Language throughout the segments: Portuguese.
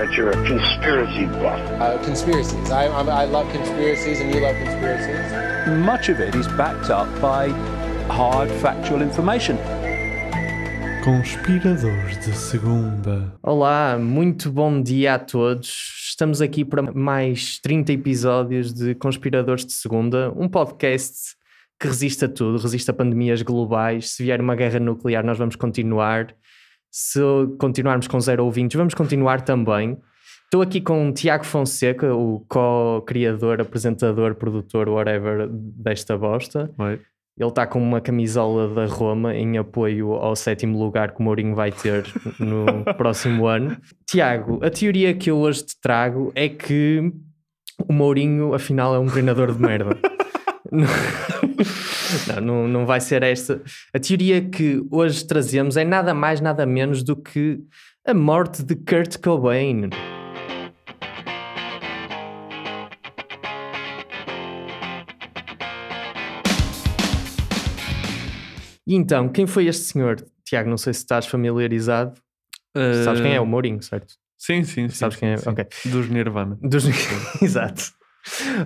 that you're a conspiracy buff. Uh, conspiracies. I, I'm, I love conspiracies, and you love conspiracies. Much of it is backed up by hard factual information. Conspiradores de segunda. Olá, muito bom dia a todos. Estamos aqui para mais 30 episódios de Conspiradores de Segunda, um podcast que resiste a tudo, resiste a pandemias globais. Se vier uma guerra nuclear, nós vamos continuar. Se continuarmos com zero ouvintes, vamos continuar também. Estou aqui com o Tiago Fonseca, o co-criador, apresentador, produtor, whatever desta bosta. Oi. Ele está com uma camisola da Roma em apoio ao sétimo lugar que o Mourinho vai ter no próximo ano. Tiago, a teoria que eu hoje te trago é que o Mourinho, afinal, é um treinador de merda. não, não, não vai ser esta. A teoria que hoje trazemos é nada mais, nada menos do que a morte de Kurt Cobain. E então, quem foi este senhor? Tiago, não sei se estás familiarizado. Sabes quem é? O Mourinho, certo? Sim, sim, sim. Sabes sim, quem é? sim. Ok. Dos Nirvana. Dos... Exato.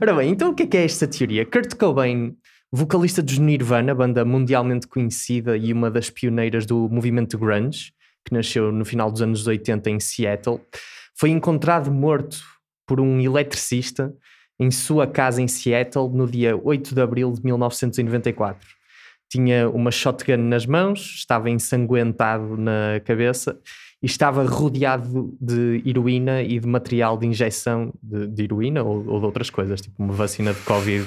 Ora bem, então o que é que é esta teoria? Kurt Cobain, vocalista dos Nirvana, banda mundialmente conhecida e uma das pioneiras do movimento grunge, que nasceu no final dos anos 80 em Seattle, foi encontrado morto por um eletricista em sua casa em Seattle no dia 8 de abril de 1994. Tinha uma shotgun nas mãos, estava ensanguentado na cabeça estava rodeado de heroína e de material de injeção de, de heroína ou, ou de outras coisas, tipo uma vacina de Covid.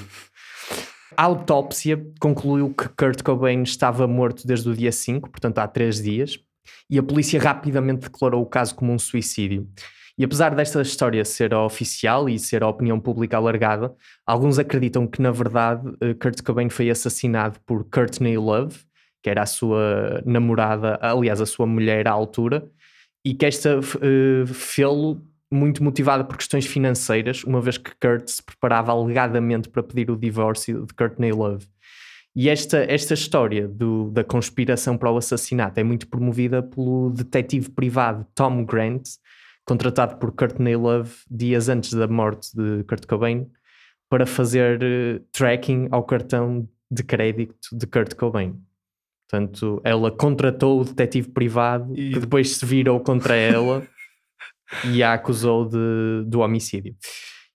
A autópsia concluiu que Kurt Cobain estava morto desde o dia 5, portanto há três dias, e a polícia rapidamente declarou o caso como um suicídio. E apesar desta história ser oficial e ser a opinião pública alargada, alguns acreditam que, na verdade, eh, Kurt Cobain foi assassinado por Courtney Love, que era a sua namorada, aliás, a sua mulher à altura, e que esta uh, fê-lo muito motivada por questões financeiras, uma vez que Kurt se preparava alegadamente para pedir o divórcio de Courtney Love. E esta, esta história do, da conspiração para o assassinato é muito promovida pelo detetive privado Tom Grant, contratado por Courtney Love dias antes da morte de Kurt Cobain, para fazer uh, tracking ao cartão de crédito de Kurt Cobain. Portanto, ela contratou o detetive privado E- que depois se virou contra ela e a acusou de, do homicídio.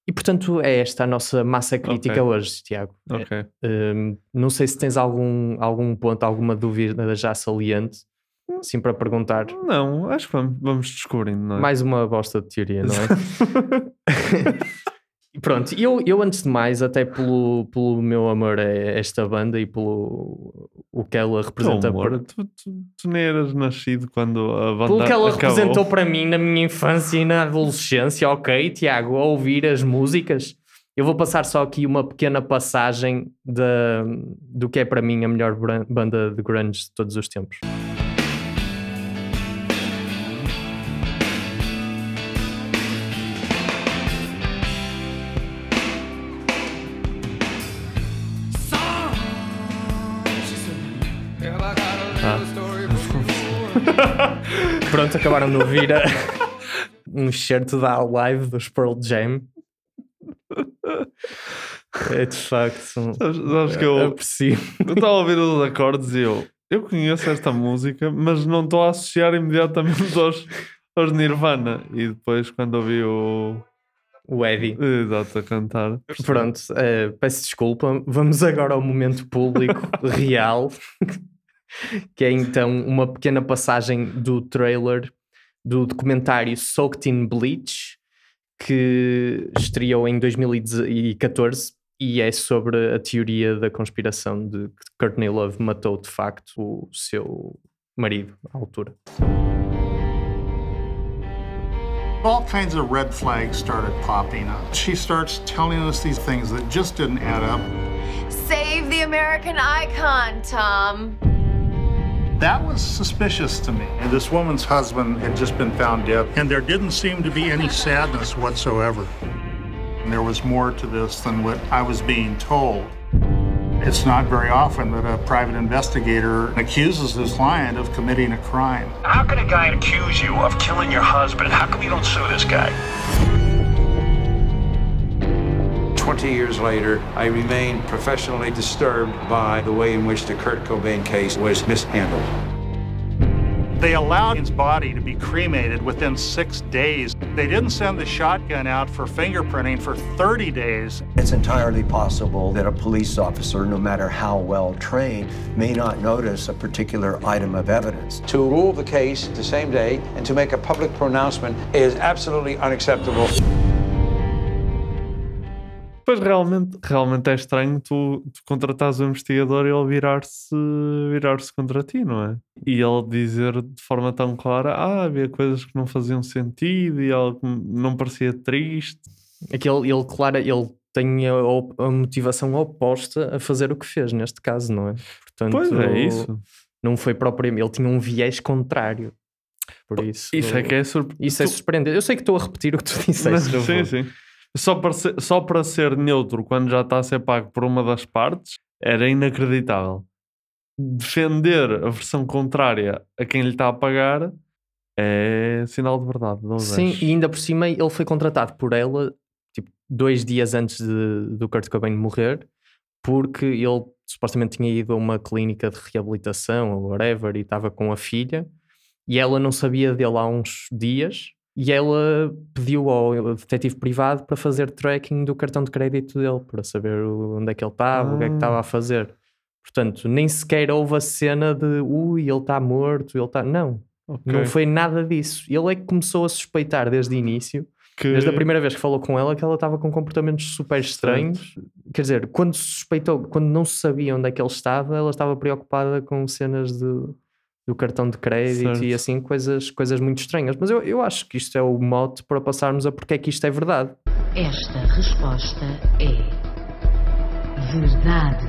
E portanto é esta a nossa massa crítica Ok. hoje, Tiago. Ok. Hum, não sei se tens algum, algum ponto, alguma dúvida já saliente, assim para perguntar. Não, acho que vamos, vamos descobrindo, é? Mais uma bosta de teoria, não é? E Pronto, eu, eu antes de mais, até pelo, pelo meu amor a esta banda e pelo o que ela representa amor, por- tu, tu, tu nem eras nascido quando a banda Pelo que ela acabou. representou para mim na minha infância e na adolescência, ok, Tiago, a ouvir as músicas. Eu vou passar só aqui uma pequena passagem da, do que é para mim a melhor banda de grunge de todos os tempos. Pronto, acabaram de ouvir a- um excerto da live dos Pearl Jam. É de facto. Sabes, sabes que eu aprecio. eu estava a ouvir os acordes e eu, eu conheço esta música, mas não estou a associar imediatamente aos, aos Nirvana. E depois, quando ouvi o. O Eddie. Exato, a cantar. Pronto, eh, peço desculpa. Vamos agora ao momento público real, que é então uma pequena passagem do trailer do documentário Soaked in Bleach, que estreou em 2014 e é sobre a teoria da conspiração de que Courtney Love matou de facto o seu marido à altura. All kinds of red flags started popping up. She starts telling us these things that just didn't add up. Save the American icon, Tom. That was suspicious to me. And this woman's husband had just been found dead, and there didn't seem to be any sadness whatsoever. And there was more to this than what I was being told. It's not very often that a private investigator accuses his client of committing a crime. How can a guy accuse you of killing your husband? How come you don't sue this guy? 20 years later, I remain professionally disturbed by the way in which the Kurt Cobain case was mishandled. They allowed his body to be cremated within six days. They didn't send the shotgun out for fingerprinting for 30 days. It's entirely possible that a police officer, no matter how well trained, may not notice a particular item of evidence. To rule the case the same day and to make a public pronouncement is absolutely unacceptable. Pois realmente, realmente é estranho tu, tu contratares o investigador e ele virar-se virar contra ti, não é? E ele dizer de forma tão clara: Ah, havia coisas que não faziam sentido e algo que não parecia triste. Aquele, ele, claro, ele tem a, a motivação oposta a fazer o que fez neste caso, não é? Portanto, Pois é, isso. Não foi propriamente. Ele tinha um viés contrário. Por isso. Isso é que é surpreendente. Isso é surpreendente. Eu sei que estou a repetir o que tu disseste. sim, fundo. sim. Só para, ser, só para ser neutro quando já está a ser pago por uma das partes era inacreditável. Defender a versão contrária a quem lhe está a pagar é sinal de verdade. Sim, vejo. e ainda por cima ele foi contratado por ela tipo, dois dias antes de, do Kurt Cobain morrer, porque ele supostamente tinha ido a uma clínica de reabilitação ou whatever e estava com a filha e ela não sabia dele há uns dias e ela pediu ao detetive privado para fazer tracking do cartão de crédito dele para saber onde é que ele estava, o que é que Ah. estava a fazer. Portanto, nem sequer houve a cena de ui, ele está morto, ele está. Não, Ok. não foi nada disso. Ele é que começou a suspeitar desde o início, Que- desde a primeira vez que falou com ela, que ela estava com comportamentos super estranhos. Quer dizer, quando suspeitou, quando não se sabia onde é que ele estava, ela estava preocupada com cenas de, do cartão de crédito Certo. e assim, coisas, coisas muito estranhas. Mas eu, eu acho que isto é o mote para passarmos a porque é que isto é verdade. Esta resposta é verdade.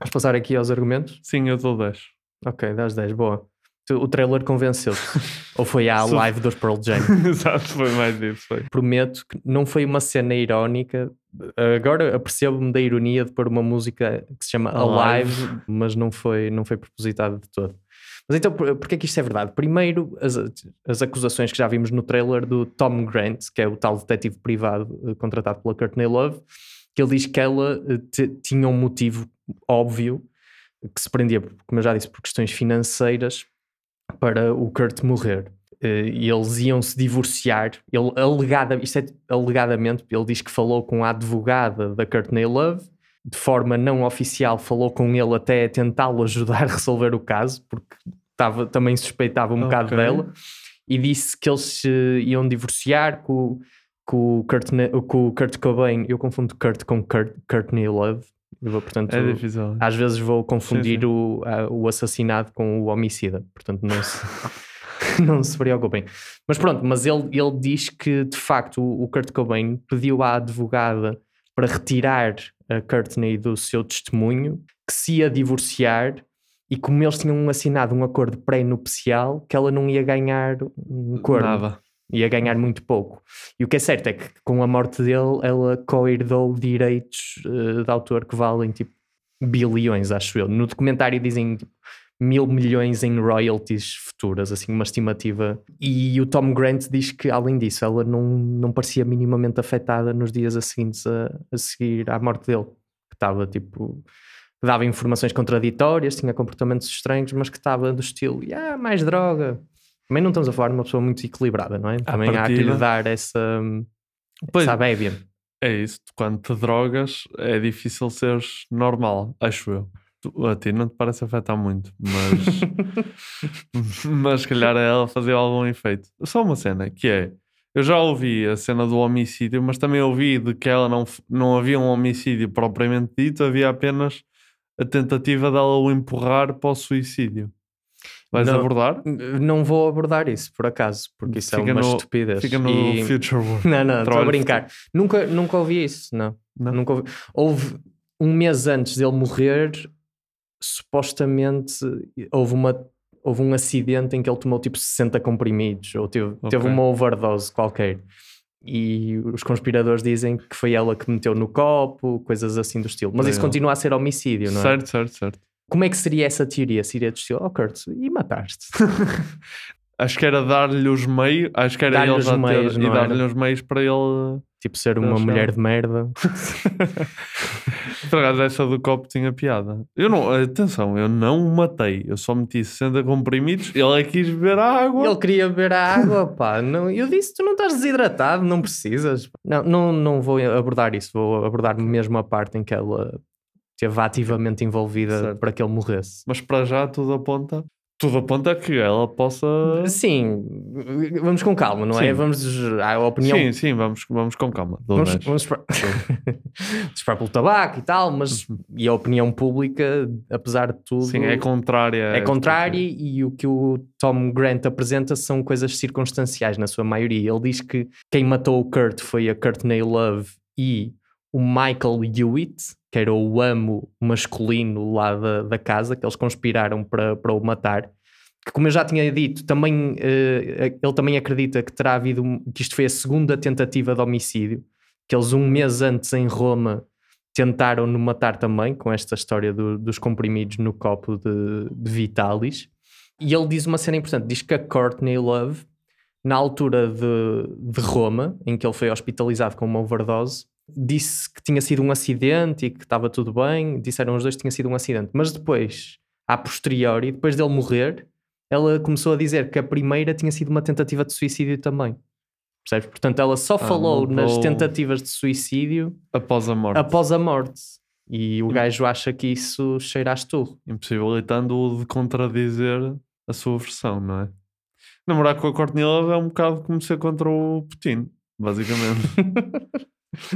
Vamos passar aqui aos argumentos? Sim, eu dou 10. Ok, das 10, boa. O trailer convenceu-te? Ou foi à live dos Pearl Jam? Exato, foi mais isso. Foi. Prometo que não foi uma cena irónica. Agora apercebo-me da ironia de pôr uma música que se chama Alive. Alive, mas não foi, não foi propositado de todo. Mas então, por- porquê que isto é verdade? Primeiro, as, as acusações que já vimos no trailer do Tom Grant, que é o tal detetive privado eh, contratado pela Courtney Love, que ele diz que ela eh, tinha um motivo óbvio que se prendia, como eu já disse, por questões financeiras para o Kurt morrer. Eh, E eles iam se divorciar. Ele alegada, isto é alegadamente, ele diz que falou com a advogada da Courtney Love, de forma não oficial, falou com ele até tentá-lo ajudar a resolver o caso, porque estava, também suspeitava um bocado Ok. dela, e disse que eles se iam divorciar com, com, o Kurt, com o Kurt Cobain. Eu confundo Kurt com Kurt, Courtney Love. Vou, portanto, É difícil. às vezes vou confundir sim. O, a- o assassinado com o homicida, portanto não se, não se preocupem. Mas pronto, mas ele, ele diz que de facto o, o Kurt Cobain pediu à advogada para retirar a Courtney do seu testemunho, que se ia divorciar e como eles tinham assinado um acordo pré-nupcial, que ela não ia ganhar um corno. Nada. Ia ganhar muito pouco. E o que é certo é que com a morte dele, ela co-herdou direitos eh, de autor que valem tipo bilhões, acho eu. No documentário dizem tipo, mil milhões em royalties futuras, assim, uma estimativa. E o Tom Grant diz que, além disso, ela não, não parecia minimamente afetada nos dias a seguintes a, a seguir à morte dele. Que estava tipo. dava informações contraditórias, tinha comportamentos estranhos, mas que estava do estilo, ah, mais droga. Também não estamos a falar de uma pessoa muito equilibrada, não é? Também há que lhe dar essa, Pois, essa bébia. É isso. Quando te drogas, é difícil seres normal, acho eu. A ti não te parece afetar muito, mas. mas se calhar a ela fazia algum efeito. Só uma cena, que é. Eu já ouvi a cena do homicídio, mas também ouvi de que ela não, não havia um homicídio propriamente dito, havia apenas a tentativa dela o empurrar para o suicídio. Vais Não- abordar? Não vou abordar isso, por acaso, porque isso é Fica uma no- estupidez. fica no E- Future World. Não, não, estou a brincar. Nunca, nunca ouvi isso, não. Nunca ouvi. Houve um mês antes dele morrer, supostamente houve, uma, houve um acidente em que ele tomou tipo 60 comprimidos, ou teve, teve Ok. uma overdose qualquer. E os conspiradores dizem que foi ela que meteu no copo, coisas assim do estilo. Mas isso Legal. continua a ser homicídio, não é? Certo, certo, certo. Como é que seria essa teoria? Seria do estilo, oh Kurt, e mataste? Acho que era dar-lhe os meios, acho que era Dar-lhe ele os meios, ter, e dar-lhe os meios para ele. Tipo, ser uma mulher de merda. Por acaso, essa do copo tinha piada. Eu não, atenção, eu não o matei, eu só meti 60 comprimidos, ele é que quis beber a água. Ele queria beber a água, pá. Não, eu disse: tu não estás desidratado, não precisas. Não, não, não vou abordar isso, vou abordar mesmo a parte em que ela esteve ativamente envolvida Certo. para que ele morresse. Mas para já tudo aponta. Tudo aponta que ela possa. Sim, vamos com calma, não é? Sim. Vamos à opinião. Sim, sim, vamos, vamos com calma. Vamos, 10. vamos esperar, esperar pelo tabaco e tal, mas e a opinião pública, apesar de tudo, Sim, é contrária. é esta contrário e o que o Tom Grant apresenta são coisas circunstanciais na sua maioria. Ele diz que quem matou o Kurt foi a Courtney Love e o Michael Hewitt, que era o amo masculino lá da, da casa, que eles conspiraram para, para o matar. Que, como eu já tinha dito, também, eh, ele também acredita que terá havido que isto foi a segunda tentativa de homicídio, que eles um mês antes em Roma tentaram no matar também, com esta história do- dos comprimidos no copo de, de Vitalis. E ele diz uma cena importante: diz que a Courtney Love, na altura de, de Roma, em que ele foi hospitalizado com uma overdose, disse que tinha sido um acidente e que estava tudo bem. Disseram os dois que tinha sido um acidente. Mas depois, a posteriori, depois dele morrer, ela começou a dizer que a primeira tinha sido uma tentativa de suicídio também. Percebes? Portanto, ela só falou nas tentativas de suicídio Após a morte. após a morte. E o gajo acha que isso cheira a esturro. Impossibilitando-o de contradizer a sua versão, não é? Namorar com a Courtney Love é um bocado como ser contra o Putin, basicamente.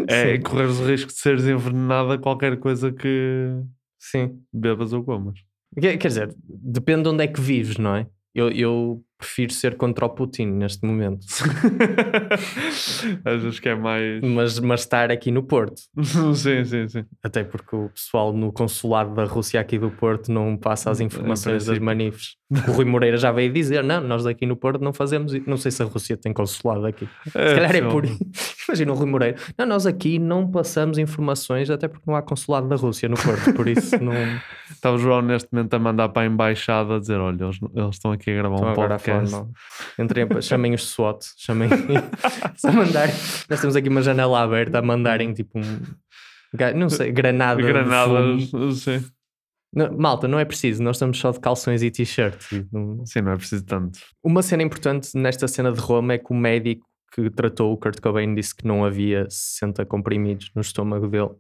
é Sim. correr o risco de seres envenenada a qualquer coisa que Sim. bebas ou comas. Quer, quer dizer, depende de onde é que vives, não é? Eu, eu prefiro ser contra o Putin neste momento. Achas que é mais. mas, mas estar aqui no Porto. sim, sim, sim. Até porque o pessoal no consulado da Rússia aqui do Porto não passa as informações das manifes. O Rui Moreira já veio dizer: não, nós daqui no Porto não fazemos isso. Não sei se a Rússia tem consulado aqui. É, se calhar é por isso. Imagina o Rui Moreira: não, nós aqui não passamos informações, até porque não há consulado da Rússia no Porto. Por isso não. Está o João neste momento a mandar para a embaixada a dizer: olha, eles, eles estão aqui a gravar Estão um falar podcast. Entrem, chamem os SWAT, chamem. Só mandar. Nós temos aqui uma janela aberta a mandarem tipo um. Não sei, granada. Granadas, fumo. sim. Não, malta, não é preciso, nós estamos só de calções e t-shirt. Sim, não é preciso tanto. Uma cena importante nesta cena de Roma é que o médico que tratou o Kurt Cobain disse que não havia 60 comprimidos no estômago dele.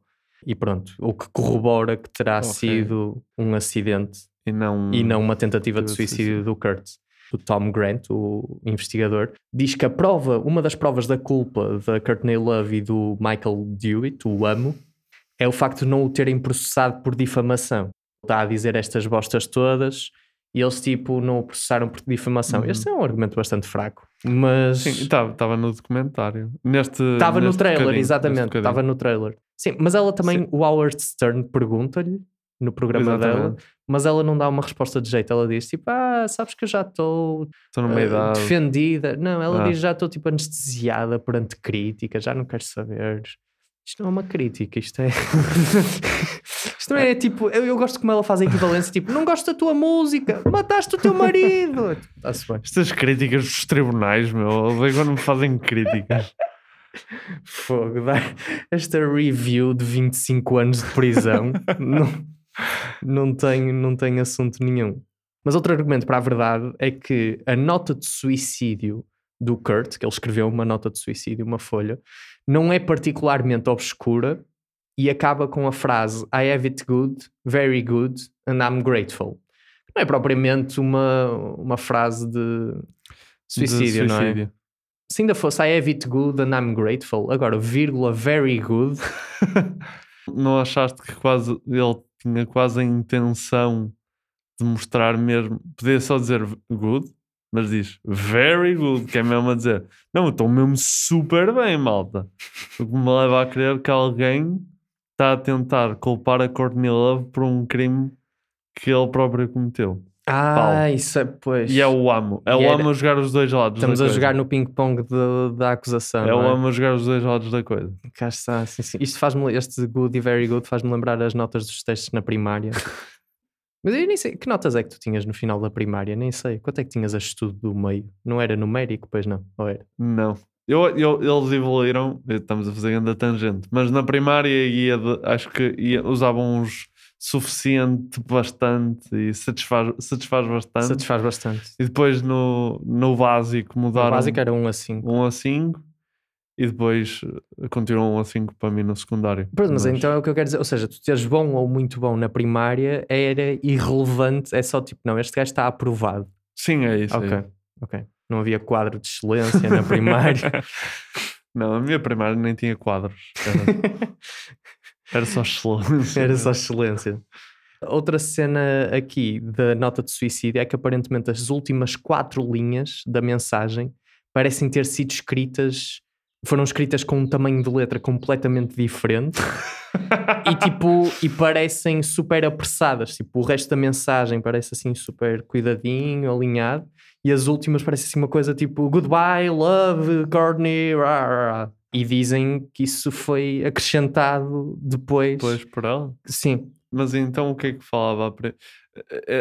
E pronto, o que corrobora que terá Ok. sido um acidente E não, e não uma tentativa de suicídio do Kurt. O Tom Grant, o investigador, diz que a prova, uma das provas da culpa da Courtney Love e do Michael Dewitt, o amo, é o facto de não o terem processado por difamação. Está a dizer estas bostas todas e eles tipo não o processaram por difamação. Uhum. Este é um argumento bastante fraco, mas Sim, estava no documentário. Neste. estava no trailer, bocadinho, exatamente, estava no trailer. Sim, mas ela também, o Howard Stern pergunta-lhe no programa dela, Exatamente. Mas ela não dá uma resposta de jeito. Ela diz tipo, ah, sabes que eu já estou idade. defendida. Não, ela Ah. diz já estou tipo anestesiada perante crítica, já não quero saber. Isto não é uma crítica, isto é. isto não é tipo. Eu, eu gosto como ela faz a equivalência, tipo, não gosto da tua música, mataste o teu marido. Está-se bem. Estas críticas dos tribunais, meu, quando me fazem críticas. Fogo, dar esta review de 25 anos de prisão não, não, tem, não tem assunto nenhum. Mas outro argumento para a verdade é que a nota de suicídio do Kurt, que ele escreveu uma nota de suicídio, uma folha, não é particularmente obscura e acaba com a frase I have it good, very good, and I'm grateful. Não é propriamente uma, uma frase de suicídio, De não é? suicídio. Se ainda fosse I have it good and I'm grateful, agora vírgula very good, Não achaste que quase ele tinha quase a intenção de mostrar mesmo. Podia só dizer good, mas diz very good, que é mesmo a dizer não, eu estou mesmo super bem, malta. O que me leva a crer que alguém está a tentar culpar a Courtney Love por um crime que ele próprio cometeu. Ah, Paulo. isso é, pois. E é o amo. É o era- amo jogar os dois lados. Estamos a coisa. jogar no ping-pong da acusação. É o não amo jogar os dois lados da coisa. Cá está, sim, sim. Isto faz-me, este good e very good faz-me lembrar as notas dos testes na primária. Mas eu nem sei, que notas é que tu tinhas no final da primária? Nem sei. Quanto é que tinhas a estudo do meio? Não era numérico, pois não? Ou era? Não. Eu, eu- eles evoluíram, estamos a fazer ainda tangente, mas na primária ia de- acho que ia- usavam uns suficiente, bastante e satisfaz, satisfaz bastante. Satisfaz bastante. E depois no, no básico mudaram básico era 1 a 5. 1 a 5 e depois eh, continuam 1 a 5 para mim no secundário. Pois, mas então é o que eu quero dizer. Ou seja, tu teres bom ou muito bom na primária era irrelevante. É só tipo, não, este gajo está aprovado. Sim, é isso. Ok, é. ok. Não havia quadro de excelência na primária. Não, a minha primária nem tinha quadros. Era, só excelência. Era só excelência. Outra cena aqui da nota de suicídio é que aparentemente as últimas quatro linhas da mensagem parecem ter sido escritas, foram escritas com um tamanho de letra completamente diferente e tipo, e parecem super apressadas. Tipo, o resto da mensagem parece assim super cuidadinho, alinhado, e as últimas parecem assim uma coisa tipo goodbye, love, Courtney, rah, rah." E dizem que isso foi acrescentado depois. Depois por ela? Sim. Mas então o que é que falava?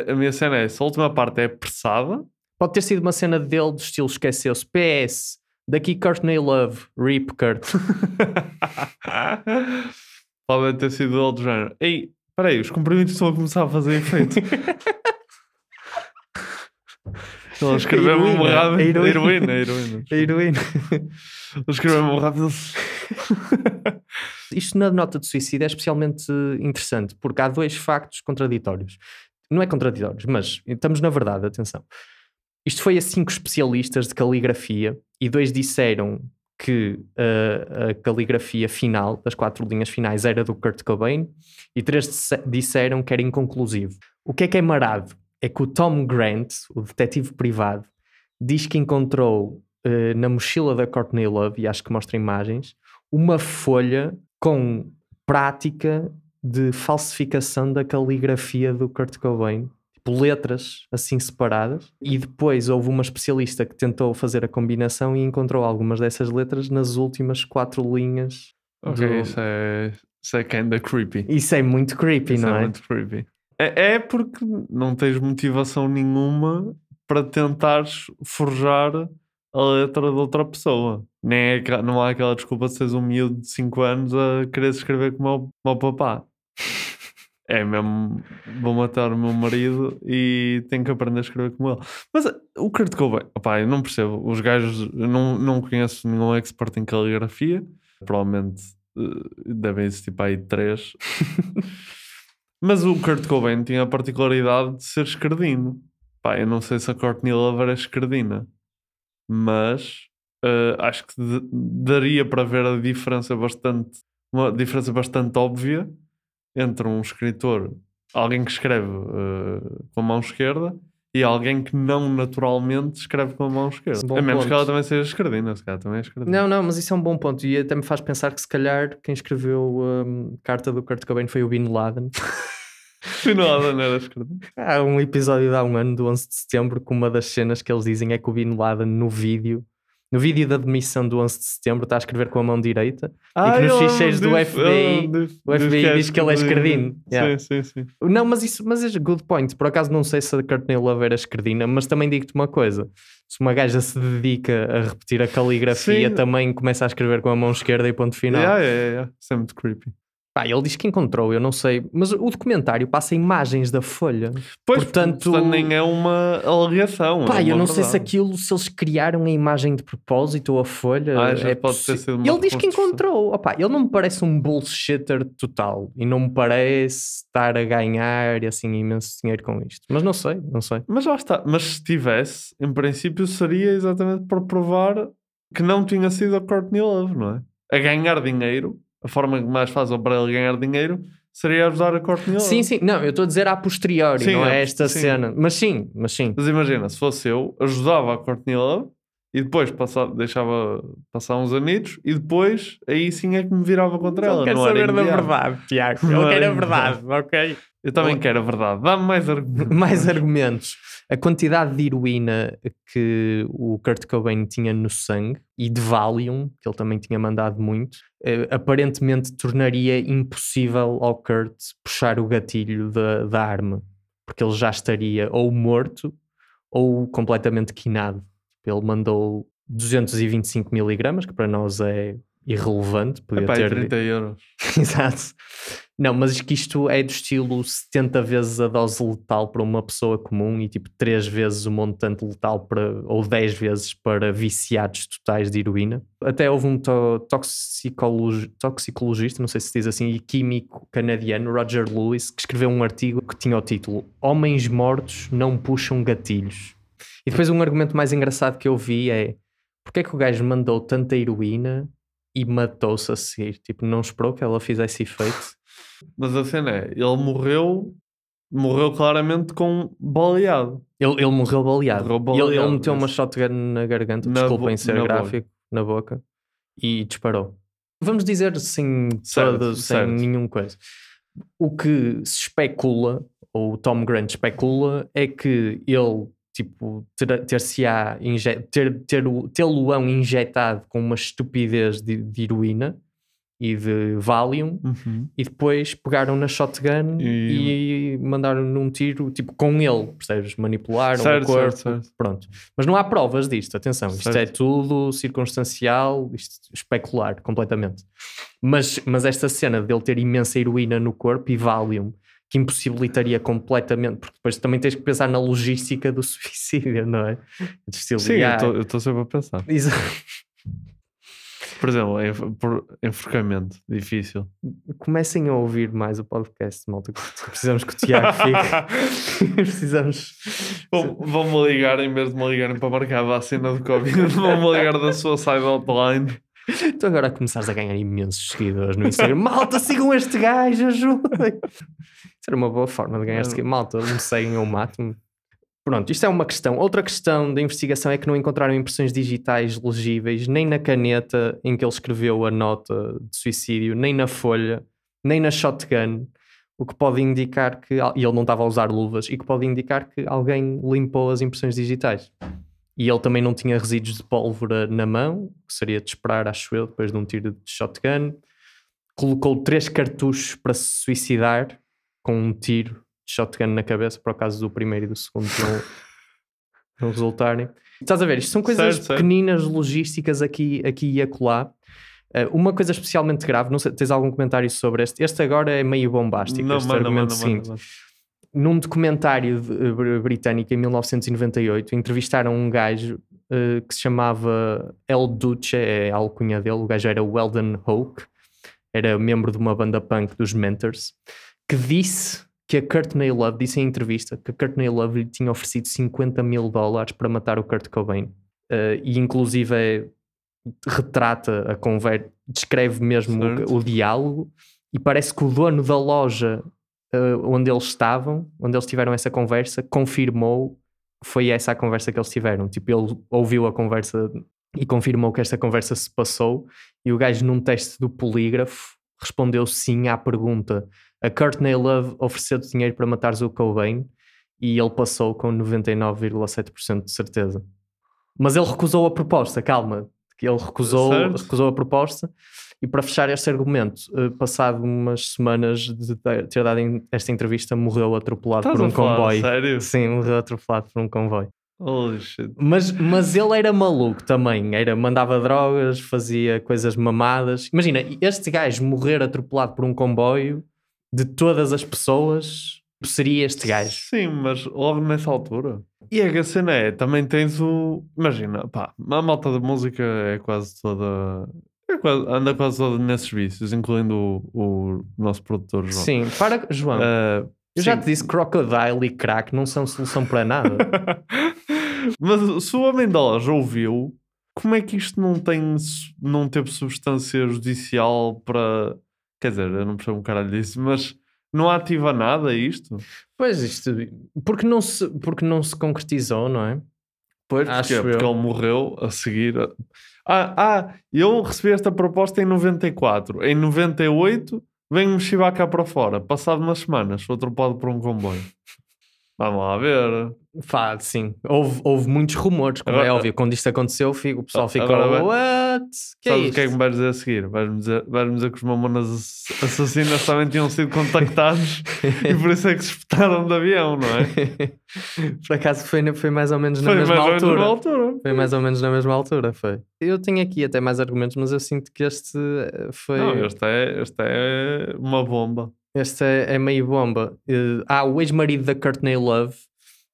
a minha cena é essa. A última parte é apressada. Pode ter sido uma cena dele do estilo esqueceu-se. PS, daqui Courtney Love, Rip Kurt. Pode ter sido ele do género. Ei, peraí, os comprimidos estão a começar a fazer efeito. Ele escreveu-me Heroína, rápido. a heroína. Heroína, heroína. A heroína. Ele escreveu-me rápido. Isto na nota de suicídio é especialmente interessante porque há dois factos contraditórios. Não é contraditórios, mas estamos na verdade, atenção. Isto foi a cinco especialistas de caligrafia e dois disseram que uh, a caligrafia final, das quatro linhas finais, era do Kurt Cobain e três disse- disseram que era inconclusivo. O que é que é marado? É que o Tom Grant, o detetive privado, diz que encontrou uh, na mochila da Courtney Love, e acho que mostra imagens, uma folha com prática de falsificação da caligrafia do Kurt Cobain. Tipo, letras assim separadas. E depois houve uma especialista que tentou fazer a combinação e encontrou algumas dessas letras nas últimas quatro linhas. Ok, do- isso é, isso é kinda creepy. Isso é muito creepy, Isso não é é? muito creepy. É, é porque não tens motivação nenhuma para tentares forjar a letra de outra pessoa. Nem é, não há aquela desculpa de seres um miúdo de 5 anos a querer escrever como o meu papá. É mesmo, vou matar o meu marido e tenho que aprender a escrever como ele. Mas uh, o Kurt Cobain, opá, eu não percebo. Os gajos, não, não conheço nenhum expert em caligrafia. Provavelmente uh, devem existir para aí três. Mas o Kurt Cobain tinha a particularidade de ser esquerdino. Pá, eu não sei se a Courtney Love era esquerdina, mas eh, acho que daria para ver a diferença bastante, uma diferença bastante óbvia entre um escritor, alguém que escreve eh, com a mão esquerda e alguém que não naturalmente escreve com a mão esquerda. Bom a menos ponto. que ela também seja esquerdina, se calhar também é esquerdina. Não, não, mas isso é um bom ponto. E até me faz pensar que se calhar quem escreveu a carta do Kurt Cobain foi o Bin Laden. Ela não era esquerdina. Há um episódio de há um ano, do 11 de setembro, que uma das cenas que eles dizem é que o Bin Laden no vídeo, no vídeo da demissão do 11 de setembro, está a escrever com a mão direita e que nos ficheiros do FBI, o Diz FBI que é diz que ele é esquerdino. Yeah. Sim, sim, sim. Não, mas isso mas é good point. Por acaso não sei se a Courtney Love era esquerdina, mas também digo-te uma coisa. Se uma gaja se dedica a repetir a caligrafia, também começa a escrever com a mão esquerda e ponto final. Yeah, yeah, yeah. Isso é muito creepy. Pá, ele diz que encontrou, eu não sei, mas o documentário passa imagens da folha. Pois, Portanto- portanto, nem é uma alegação. Pá, é eu uma não sei se verdade. aquilo, se eles criaram a imagem de propósito ou a folha. Ah, já é pode ter sido uma Ele diz que encontrou. Opá, ele não me parece um bullshitter total e não me parece estar a ganhar assim imenso dinheiro com isto. Mas não sei, não sei. Mas lá está. Mas se tivesse, em princípio, seria exatamente para provar que não tinha sido a Courtney Love, não é? A ganhar dinheiro, a forma que mais fazem para ele ganhar dinheiro seria ajudar a Courtney Love. Sim, sim. Não, eu estou a dizer a posteriori, Sim, não a- é esta sim. cena. Mas sim, mas sim. Mas imagina, se fosse eu, ajudava a Courtney Love e depois passava, deixava passar uns anitos e depois aí sim é que me virava contra ela. Não quero não saber da verdade, Tiago. Eu quero a verdade, ok? Eu também quero a verdade. Dá-me mais argumentos. Mais argumentos. A quantidade de heroína que o Kurt Cobain tinha no sangue e de Valium, que ele também tinha mandado muito, eh, aparentemente tornaria impossível ao Kurt puxar o gatilho da, da arma, porque ele já estaria ou morto ou completamente quinado. Ele mandou 225 miligramas, que para nós é irrelevante. Podia Epá, ter 30 euros. Exato. Não, mas que isto é do estilo 70 vezes a dose letal para uma pessoa comum e tipo 3 vezes o montante letal para, ou 10 vezes para viciados totais de heroína. Até houve um to toxicologi- toxicologista, não sei se se diz assim, e químico canadiano, Roger Lewis, que escreveu um artigo que tinha o título Homens mortos não puxam gatilhos. E depois um argumento mais engraçado que eu vi é porque é que o gajo mandou tanta heroína e matou-se a seguir? Tipo, não esperou que ela fizesse efeito? Mas a cena é, ele morreu, morreu claramente com baleado. Ele, ele morreu baleado. Morreu E ele, ele baleado, meteu uma shotgun na garganta, Na desculpem ser na boca. gráfico, na boca, e disparou. Vamos dizer sem, Certo, todo, sem certo. nenhuma coisa. O que se especula, ou o Tom Grant especula, é que ele tipo, ter- ter-se-á ter, ter, o- tê-lo-ão injetado com uma estupidez de, de heroína e de Valium Uhum. e depois pegaram na shotgun e, mandaram num tiro, tipo, com ele, percebes? Manipularam Certo, o corpo, certo, certo. pronto. Mas não há provas disto, atenção, isto é tudo circunstancial, isto especular completamente. Mas, mas esta cena dele ter imensa heroína no corpo e Valium, que impossibilitaria completamente, porque depois também tens que pensar na logística do suicídio, não é? Sim, eu estou sempre a pensar. Exato. Por exemplo, enforcamento, difícil. Comecem a ouvir mais o podcast, malta. Precisamos que o Tiago fique. Precisamos. Vão- Vão-me ligar, em vez de me ligarem para marcar a vacina do Covid, vão-me ligar da sua side Tu agora começares a ganhar imensos seguidores no Instagram. Malta, sigam este gajo, ajudem. Isso era uma boa forma de ganhar seguidores. Malta, me seguem, eu mato-me. Pronto, isto é uma questão. Outra questão da investigação é que não encontraram impressões digitais legíveis, nem na caneta em que ele escreveu a nota de suicídio, nem na folha, nem na shotgun, o que pode indicar que. E ele não estava a usar luvas, e que pode indicar que alguém limpou as impressões digitais. E ele também não tinha resíduos de pólvora na mão, que seria de esperar, acho eu, depois de um tiro de shotgun. Colocou três cartuchos para se suicidar com um tiro de shotgun na cabeça, por acaso do primeiro e do segundo não, não resultarem. Estás a ver, isto são coisas Certo, certo. pequeninas, logísticas aqui, aqui e acolá. Eh, uma coisa especialmente grave, não sei, tens algum comentário sobre este? Este agora é meio bombástico, Não, este manda, argumento manda, seguinte. Num documentário de- eh, br- britânico em 1998, entrevistaram um gajo eh, que se chamava El Duce, é a alcunha dele, o gajo era Weldon Hoke, era membro de uma banda punk dos Mentors, que disse que a Courtney Love, disse em entrevista, que a Courtney Love lhe tinha oferecido 50 mil dólares para matar o Kurt Cobain. Eh, e inclusive é- retrata a conversa, descreve mesmo o, o diálogo e parece que o dono da loja eh, onde eles estavam, onde eles tiveram essa conversa, confirmou que foi essa a conversa que eles tiveram. Tipo, ele ouviu a conversa e confirmou que esta conversa se passou e o gajo num teste do polígrafo respondeu sim à pergunta a Courtney Love ofereceu dinheiro para matares o Cobain e ele passou com 99,7% de certeza. Mas ele recusou a proposta, calma, ele recusou, Certo. recusou a proposta e para fechar este argumento, eh, passado umas semanas de ter dado esta entrevista, morreu atropelado Estás por um comboio. sério? Sim, morreu atropelado por um comboio. Mas, mas ele era maluco também, era, mandava drogas, fazia coisas mamadas. Imagina, este gajo morrer atropelado por um comboio, de todas as pessoas, seria este gajo. Sim, mas logo nessa altura. E a cena é, também tens o. Imagina, pá, a malta da música é quase toda. É anda quase toda nesses vícios, incluindo o, o nosso produtor João. Sim, para, João. Ah, eu já sim. te disse, crocodile e crack não são solução para nada. Mas se o homem loja ouviu, como é que isto não tem não teve substância judicial para. Quer dizer, eu não percebo um caralho disso, mas Não ativa nada isto? Pois, isto. Porque não se, porque não se concretizou, não é? Pois, Acho porquê? porque ele morreu a seguir. a- Ah, ah, eu recebi esta proposta em 94. Em 98, vem-me chivar cá para fora. Passado umas semanas, sou atropelado por um comboio. Vamos lá ver. Fá, sim. Houve, houve muitos rumores, como é Agora- óbvio. Quando isto aconteceu, fico- o pessoal ficou. Agora What? Que é o que é que me vais dizer a seguir? Vais-me dizer, vais dizer que os mamonas ass- assassinas também tinham sido contactados e por isso é que se espetaram de avião, não é? Por acaso foi, foi mais ou menos na Foi mesma mais ou menos altura. altura. Foi mais ou menos na mesma altura, foi. Eu tenho aqui até mais argumentos, mas eu sinto que este eh, foi. Não, este é, este é uma bomba. Este é, é meio bomba. Eh, ah, o ex-marido da Courtney Love,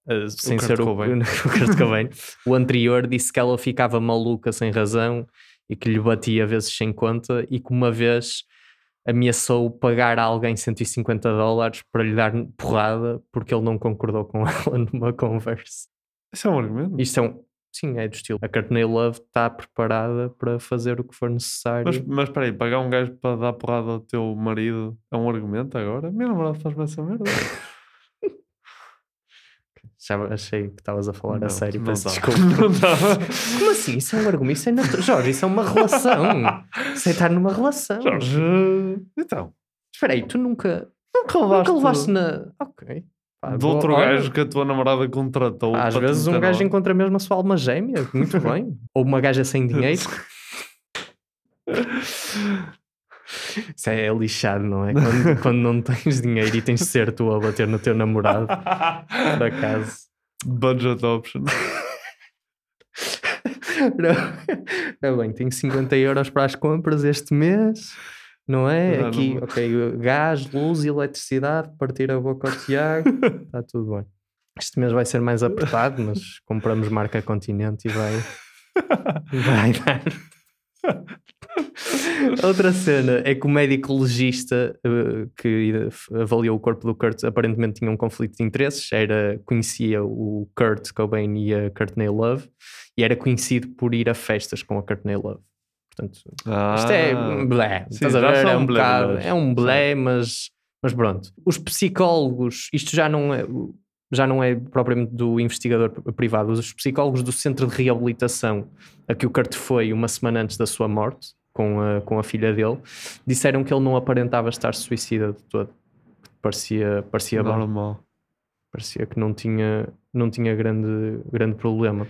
eh, sem Kurt ser o, Cobain. o Kurt Cobain, o anterior disse que ela ficava maluca sem razão e que lhe batia vezes sem conta e que uma vez ameaçou pagar a alguém 150 dólares para lhe dar porrada porque ele não concordou com ela numa conversa. Isso é um argumento. Isto é um. Sim, é do estilo. A Courtney Love está preparada para fazer o que for necessário. Mas, mas espera aí, pagar um gajo para dar porrada ao teu marido é um argumento agora? Minha namorada faz-me essa merda. Já achei que estavas a falar Não, a sério, não peço desculpa. Como assim? Isso é um argumento? Isso é natural. Jorge, isso é uma relação. Isso é estar numa relação. Jorge, então. Espera aí, tu nunca. Nunca levaste, Nunca levaste na. Ok. Pá, de outro olha, gajo que a tua namorada contratou. Às vezes um gajo encontra mesmo a sua alma gêmea. Muito bem. Ou uma gaja sem dinheiro. Isso é lixado, não é? Quando, quando não tens dinheiro e tens de ser tu a bater no teu namorado. Por acaso. Budget option. Não, não, bem, tenho 50 euros para as compras este mês, não é? Já Aqui, não- ok, gás, luz, eletricidade, partir a boca ao Tiago, está tudo bem. Este mês vai ser mais apertado, mas compramos marca Continente e vai, vai dar. Outra cena é que o médico legista eh, que avaliou o corpo do Kurt aparentemente tinha um conflito de interesses, era, conhecia o Kurt Cobain e a Courtney Love e era conhecido por ir a festas com a Courtney Love. Portanto, isto é Ah. blé, Sim, estás a ver? É um blé, bocado, é um blé, mas, mas pronto. Os psicólogos, isto já não é já não é propriamente do investigador privado, os psicólogos do centro de reabilitação a que o Kurt foi uma semana antes da sua morte, com a, com a filha dele, disseram que ele não aparentava estar suicida de todo. Parecia, parecia bom. Normal. Parecia que não tinha, não tinha grande, grande problema.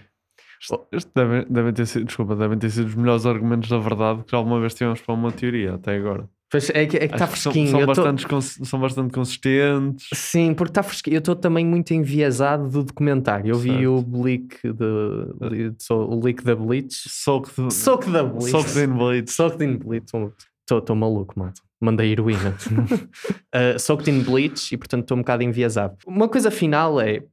Este devem, devem ter sido, desculpa, devem ter sido os melhores argumentos da verdade que alguma vez tivemos para uma teoria até agora. Pois é que, é está que são- fresquinho. São, eu tô- bastante, cons- são bastante consistentes. Sim, porque está fresquinho. Eu estou também muito enviesado do documentário. Eu vi Certo. o leak, de, de- so- o leak da Bleach. Soak the, Soak Bleach. Soaked in Bleach. Soaked in Bleach. Estou maluco, malta. Mandei heroína. uh, soaked in Bleach e, portanto, estou um bocado enviesado. Uma coisa final é: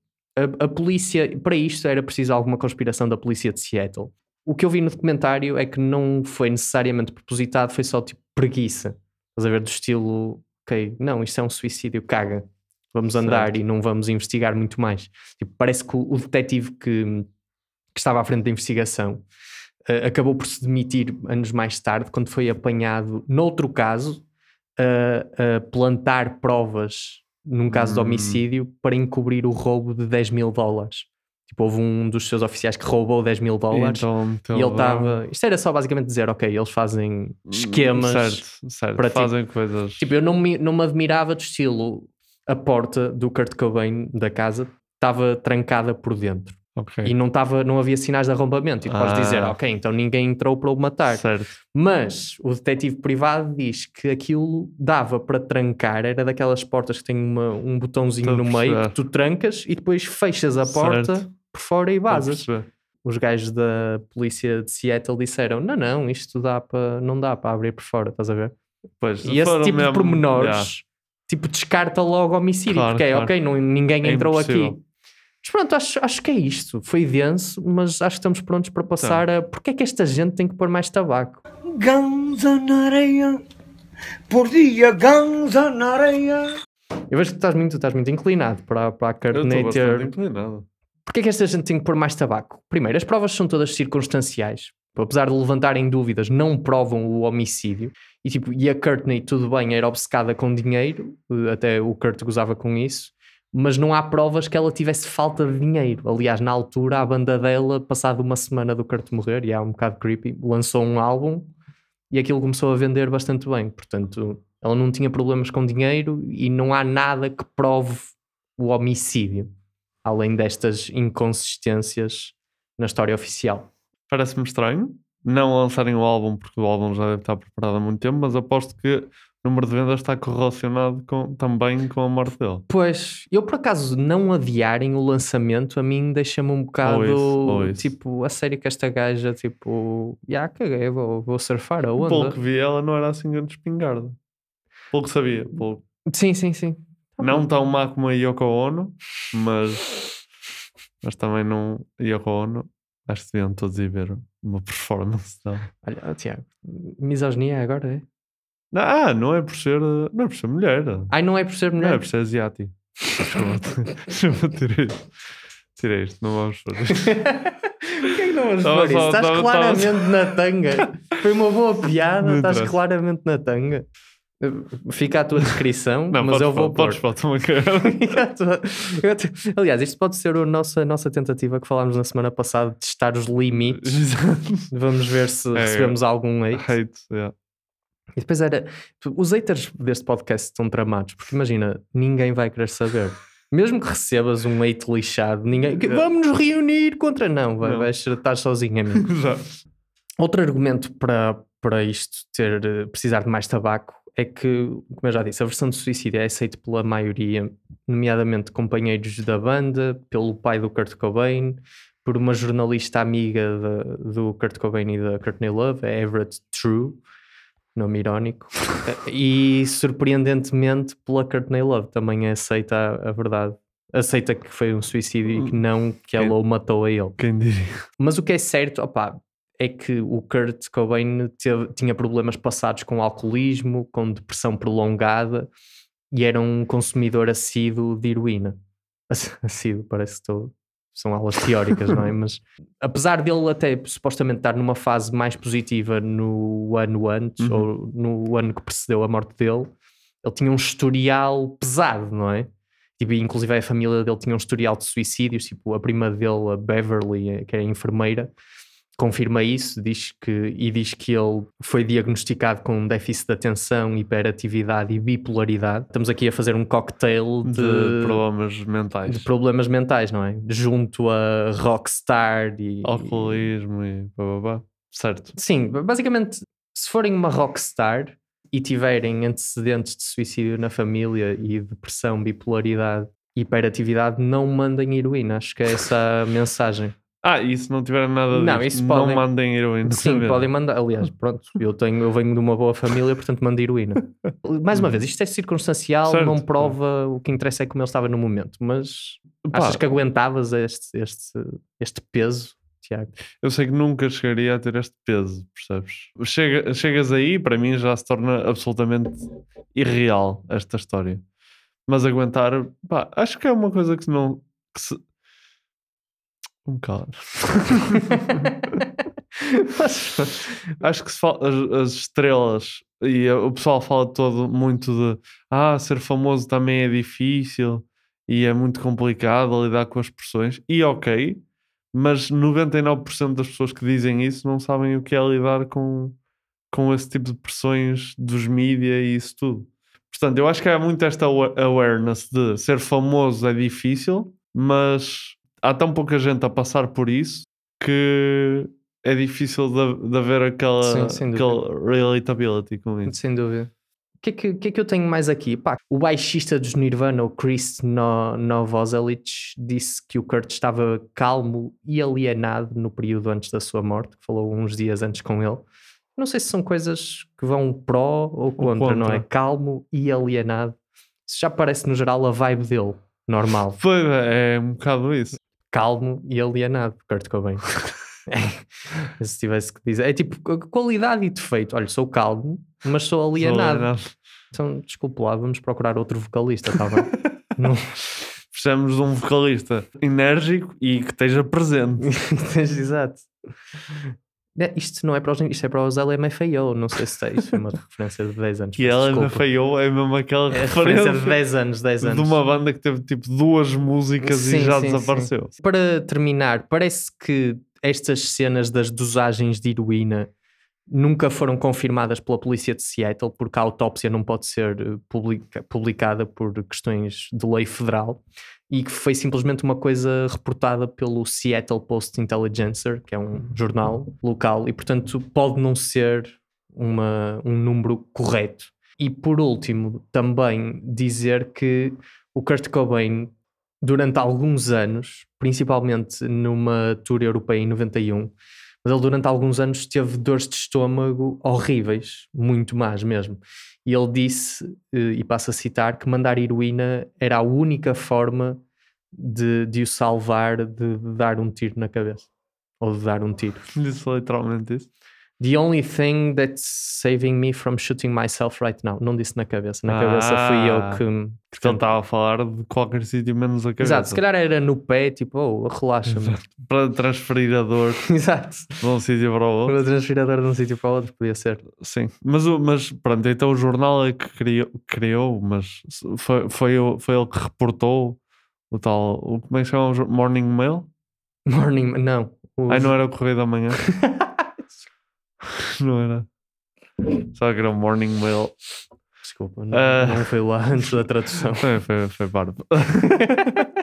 a, a polícia, para isto era preciso alguma conspiração da polícia de Seattle. O que eu vi no documentário é que não foi necessariamente propositado, foi só tipo preguiça. Estás a ver? Do estilo, ok, não, isto é um suicídio, caga. Vamos andar Certo. e não vamos investigar muito mais. Tipo, parece que o, o detetive que, que estava à frente da investigação eh, acabou por se demitir anos mais tarde, quando foi apanhado, noutro caso, a, a plantar provas num caso de Hum. homicídio para encobrir o roubo de 10 mil dólares. Tipo, houve um dos seus oficiais que roubou 10 mil dólares Então, e então ele vão- estava. Isto era só basicamente dizer, ok, eles fazem esquemas. Certo, certo. para Fazem coisas. Tipo, eu não me, não me admirava do estilo a porta do Kurt Cobain da casa estava trancada por dentro. Ok. E não, estava, não havia sinais de arrombamento. E tu podes Ah. dizer, ok, então ninguém entrou para o matar. Certo. Mas o detetive privado diz que aquilo dava para trancar, era daquelas portas que tem uma- um botãozinho Estou no meio que tu trancas e depois fechas a porta Certo. por fora e vazas. Os gajos da polícia de Seattle disseram: não, não, isto dá para, não dá para abrir por fora, estás a ver? Pois, E esse tipo mesmo- de pormenores, Yeah. tipo, descarta logo homicídio, Claro, porque é claro. ok, não, ninguém É entrou impossível. aqui. Mas pronto, acho, acho que é isto. Foi denso, mas acho que estamos prontos para passar Então. a porque é que esta gente tem que pôr mais tabaco. Ganza na areia, por dia ganza na areia. Eu vejo que tu estás muito, estás muito inclinado para, para a ter. inclinado. Porquê é que esta gente tem que pôr mais tabaco? Primeiro, as provas são todas circunstanciais. Apesar de levantarem dúvidas, não provam o homicídio. E, tipo, e a Courtney, tudo bem, era obcecada com dinheiro, eh, até o Kurt gozava com isso, mas não há provas que ela tivesse falta de dinheiro. Aliás, na altura, a banda dela, passado uma semana do Kurt morrer, e é um bocado creepy, lançou um álbum e aquilo começou a vender bastante bem. Portanto, ela não tinha problemas com dinheiro e não há nada que prove o homicídio, além destas inconsistências na história oficial. Parece-me estranho não lançarem o álbum, porque o álbum já deve estar preparado há muito tempo, mas aposto que número de vendas está correlacionado com, também com a morte dele. Pois, eu por acaso não adiarem o lançamento, a mim deixa-me um bocado Ou isso, ou isso. tipo, a sério que esta gaja, tipo, já caguei, vou, vou surfar a Pelo onda. que vi, ela não era assim grande espingarda. Pelo que sabia. Pelo... Sim, sim, sim. Não tão má como a Yoko Ono, mas, mas também não. Yoko Ono, acho que deviam todos ir ver uma performance dela. Olha, Tiago, misoginia agora é? Ah, não é por ser, não é por ser mulher. Ai, não é por ser Não mulher? é por ser asiático. Desculpa, tirei isto. Isto, não vamos fazer. Porquê que não vamos Tava isso? só- Estás tava- claramente tava- na tanga. Foi uma boa piada, Não estás claramente na tanga. Fica a tua descrição, Não, mas podes eu vou pôr. podes pôr, eu te- Aliás, isto pode ser a nossa, a nossa tentativa que falámos na semana passada de testar os limites. Vamos ver se É, recebemos algum hate. Hate, yeah. E depois era. Os haters deste podcast estão tramados, porque imagina, ninguém vai querer saber. Mesmo que recebas um hate lixado, ninguém. Vamos nos reunir contra. Não, vai, Não. vais estar sozinho, amigo. Exato. Outro argumento para, para isto ter, precisar de mais tabaco é que, como eu já disse, a versão de suicídio é aceita pela maioria, nomeadamente companheiros da banda, pelo pai do Kurt Cobain, por uma jornalista amiga da- do Kurt Cobain e da Courtney Love, a Everett True, nome irónico, e surpreendentemente pela Courtney Love também aceita a, a verdade. Aceita que foi um suicídio e que não que ela o matou a ele. Quem diria? Mas o que é certo, opá, é que o Kurt Cobain teve- tinha problemas passados com alcoolismo, com depressão prolongada e era um consumidor assíduo de heroína. Ass- Assíduo, parece que estou. São aulas teóricas, não é? Mas apesar dele até supostamente estar numa fase mais positiva no ano antes, Uhum. ou no ano que precedeu a morte dele, ele tinha um historial pesado, não é? Tipo, inclusive a família dele tinha um historial de suicídios, tipo a prima dele, a Beverly, eh, que era enfermeira, confirma isso diz que, e diz que ele foi diagnosticado com déficit de atenção, hiperatividade e bipolaridade. Estamos aqui a fazer um cocktail de, De problemas mentais. de problemas mentais, não é? Junto a rockstar e... Alcoolismo e bababá. Certo. Sim, basicamente, se forem uma rockstar e tiverem antecedentes de suicídio na família e depressão, bipolaridade, hiperatividade, não mandem heroína. Acho que é essa a mensagem. Ah, e se não tiver nada Não, disto, isso não podem- mandem heroína. Sim, podem mandar. Aliás, pronto, eu, tenho, eu venho de uma boa família, portanto mando heroína. Mais uma vez, isto é circunstancial, Certo. não prova o que interessa é como ele estava no momento, mas Pá. achas que aguentavas este, este, este peso, Tiago? Eu sei que nunca chegaria a ter este peso, percebes? Chega, chegas aí, para mim já se torna absolutamente irreal esta história. Mas aguentar, pá, acho que é uma coisa que não. Que se... Um bocado. acho que se fala, as, as estrelas e a- o pessoal fala todo muito de ah, ser famoso também é difícil e é muito complicado lidar com as pressões. E ok, mas 99% das pessoas que dizem isso não sabem o que é lidar com, com esse tipo de pressões dos mídia e isso tudo. Portanto, eu acho que há muito esta awa- awareness de ser famoso é difícil, mas há tão pouca gente a passar por isso que é difícil de, de haver aquela, Sim, sem dúvida. aquela relatability com isso. Sem dúvida. O que, é que, que é que eu tenho mais aqui? Pá, o baixista dos Nirvana, o Chris no, Novoselic, disse que o Kurt estava calmo e alienado no período antes da sua morte, falou uns dias antes com ele. Não sei se são coisas que vão pró ou contra, não é? contra. Calmo e alienado. Isso já parece no geral a vibe dele, normal. Pois é, é um bocado isso. Calmo e alienado, Kurt Cobain. É, se tivesse que dizer. É tipo qu- qualidade e defeito. Olha, sou calmo, mas sou alienado. alienado. Então, desculpe lá, vamos procurar outro vocalista, está bem? Não- Precisamos de um vocalista enérgico e que esteja presente. Exato. Isto não é para os isto é para os LMFAO, não sei se tens, uma referência de 10 anos. E desculpa. falhou, é mesmo aquela É referência de 10 anos, 10 anos. de uma banda que teve tipo duas músicas Sim, e já sim, desapareceu. sim. Para terminar, parece que estas cenas das dosagens de heroína nunca foram confirmadas pela polícia de Seattle, porque a autópsia não pode ser eh, publica- publicada por questões de lei federal, e que foi simplesmente uma coisa reportada pelo Seattle Post Intelligencer, que é um jornal local, e portanto pode não ser uma, um número correto. E por último, também dizer que o Kurt Cobain, durante alguns anos, principalmente numa tour europeia em 91, mas ele durante alguns anos teve dores de estômago horríveis, muito más mesmo. E ele disse, eh, e passo a citar, que mandar heroína era a única forma de, de o salvar de, de dar um tiro na cabeça. Ou de dar um tiro. Disse literalmente isso. The only thing that's saving me from shooting myself right now. Não disse na cabeça. Na cabeça fui eu Ah, que. Então estava a falar de qualquer sítio menos a cabeça. Exato, se calhar era no pé, tipo, oh, relaxa-me. Para transferir a dor Exato. de um sítio para o outro. Para transferidor de um sítio para o outro, podia ser. Sim, mas, mas pronto, então o jornal é que criou, criou mas foi, foi, foi ele que reportou o tal, o, como é que se chama? Morning Mail? Morning, não. o- Ai, não era o Correio da Manhã? não era. Só que era o Morning Mail. Desculpa, não, Ah. não foi lá antes da tradução. Foi, foi, foi.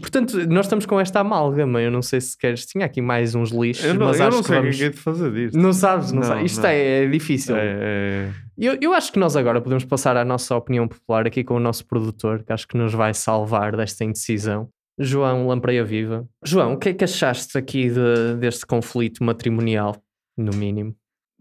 Portanto, nós estamos com esta amálgama. Eu não sei se queres. Tinha aqui mais uns lixos, Eu não, mas eu acho não que sei o vamos. que é de fazer disto. Não sabes, não, Não, sabes. Isto não. É, é difícil. É, é- Eu, eu acho que nós agora podemos passar à nossa opinião popular aqui com o nosso produtor, que acho que nos vai salvar desta indecisão. João Lampreia Viva. João, o que é que achaste aqui de- deste conflito matrimonial, no mínimo?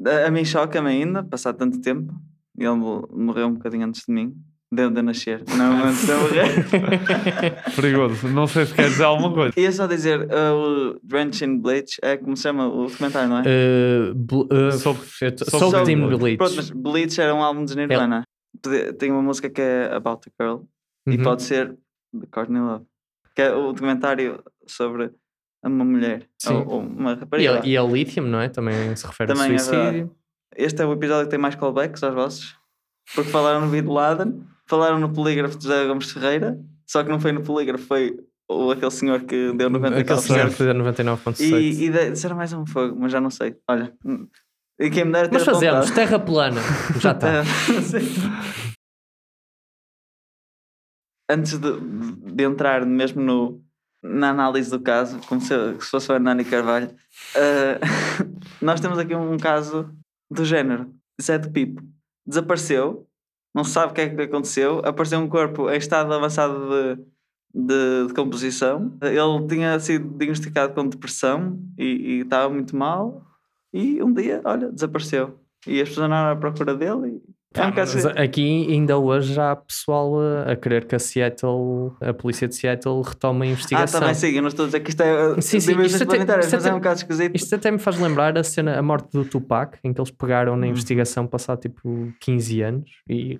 A, a mim choca-me ainda, passar tanto tempo. Ele mo- morreu um bocadinho antes de mim. Deu de eu nascer. Não antes de eu morrer. perigoso. Não sei se quer dizer alguma coisa. Ia só dizer, uh, o Drench in Bleach é como se chama o documentário, não é? Uh, bl- uh, Soaked in Bleach. Pronto, mas Bleach era um álbum de Nirvana. Podia- Tem uma música que é About a Girl e Uhum. pode ser de Courtney Love. Que é o documentário sobre uma mulher ou, ou uma E rapariga. a, e a Lithium, não é? Também se refere Também a é suicídio. verdade. Este é o episódio que tem mais callbacks aos vossos. Porque falaram no Bin Laden, falaram no polígrafo de José Gomes Ferreira, só que não foi no polígrafo, foi aquele senhor que deu 99%. Aquele senhor que deu 99,6. E, e de- disseram mais um fogo, mas já não sei. Olha, hum, e quem me dera Mas fazemos, apontado. terra plana. Já está. Antes de, de entrar mesmo no, na análise do caso, como se, se fosse o Hernani Carvalho, eh, nós temos aqui um caso do género. Zé de Pipo desapareceu, não se sabe o que é que aconteceu, apareceu um corpo em estado avançado de, de, de composição. Ele tinha sido diagnosticado com depressão e, e estava muito mal, e um dia, olha, desapareceu. E as pessoas andaram à procura dele e é Mas aqui ainda hoje já há pessoal a, a querer que a Seattle, a polícia de Seattle retome a Ah, investigação. está bem, sim, eu não estou a dizer que isto é Sim, sim, dimensões isto até, isto mas é até- um caso esquisito. isto até me faz lembrar a cena, a morte do Tupac, em que eles pegaram Hum. na investigação passado tipo 15 anos e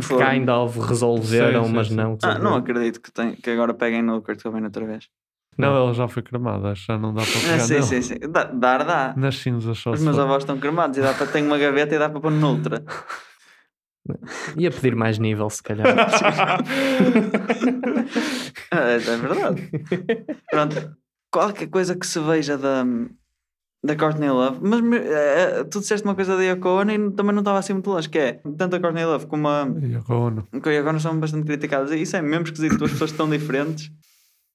Foi. cá ainda houve, resolveram, Sim, sim, mas sim. não. Ah, não acredito que, tem, que agora peguem no Kurt Cobain outra vez. Não, ele já foi cremado, acho que já não dá para Ah, pegar sim, nele. sim, sim. Dá, dar dá. Nas cinzas só Os meus avós estão cremados e dá para tenho uma gaveta e dá para pôr noutra. Ia pedir mais nível, se calhar. Ah, é verdade. Pronto. Qualquer coisa que se veja da, da Courtney Love, mas eh, tu disseste uma coisa da Yoko Ono e também não estava assim muito longe, que é tanto a Courtney Love como a, Yoko Ono. com a Yoko Ono são bastante criticadas. E isso é mesmo esquisito, duas pessoas tão diferentes,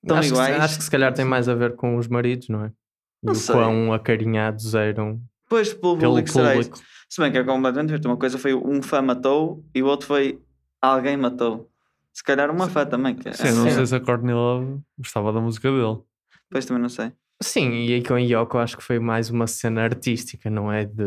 tão acho, que, iguais. acho que se calhar tem mais a ver com os maridos, não é? E Não o sei. quão acarinhados eram Depois pelo pelo público público. Se bem que é completamente diferente. Uma coisa foi um fã matou e o outro foi alguém matou. Se calhar uma fã também. Que é, Sim, não sei se a Courtney Love gostava da música dele. Depois também não sei. Sim, e aí com a Yoko acho que foi mais uma cena artística, não é? De,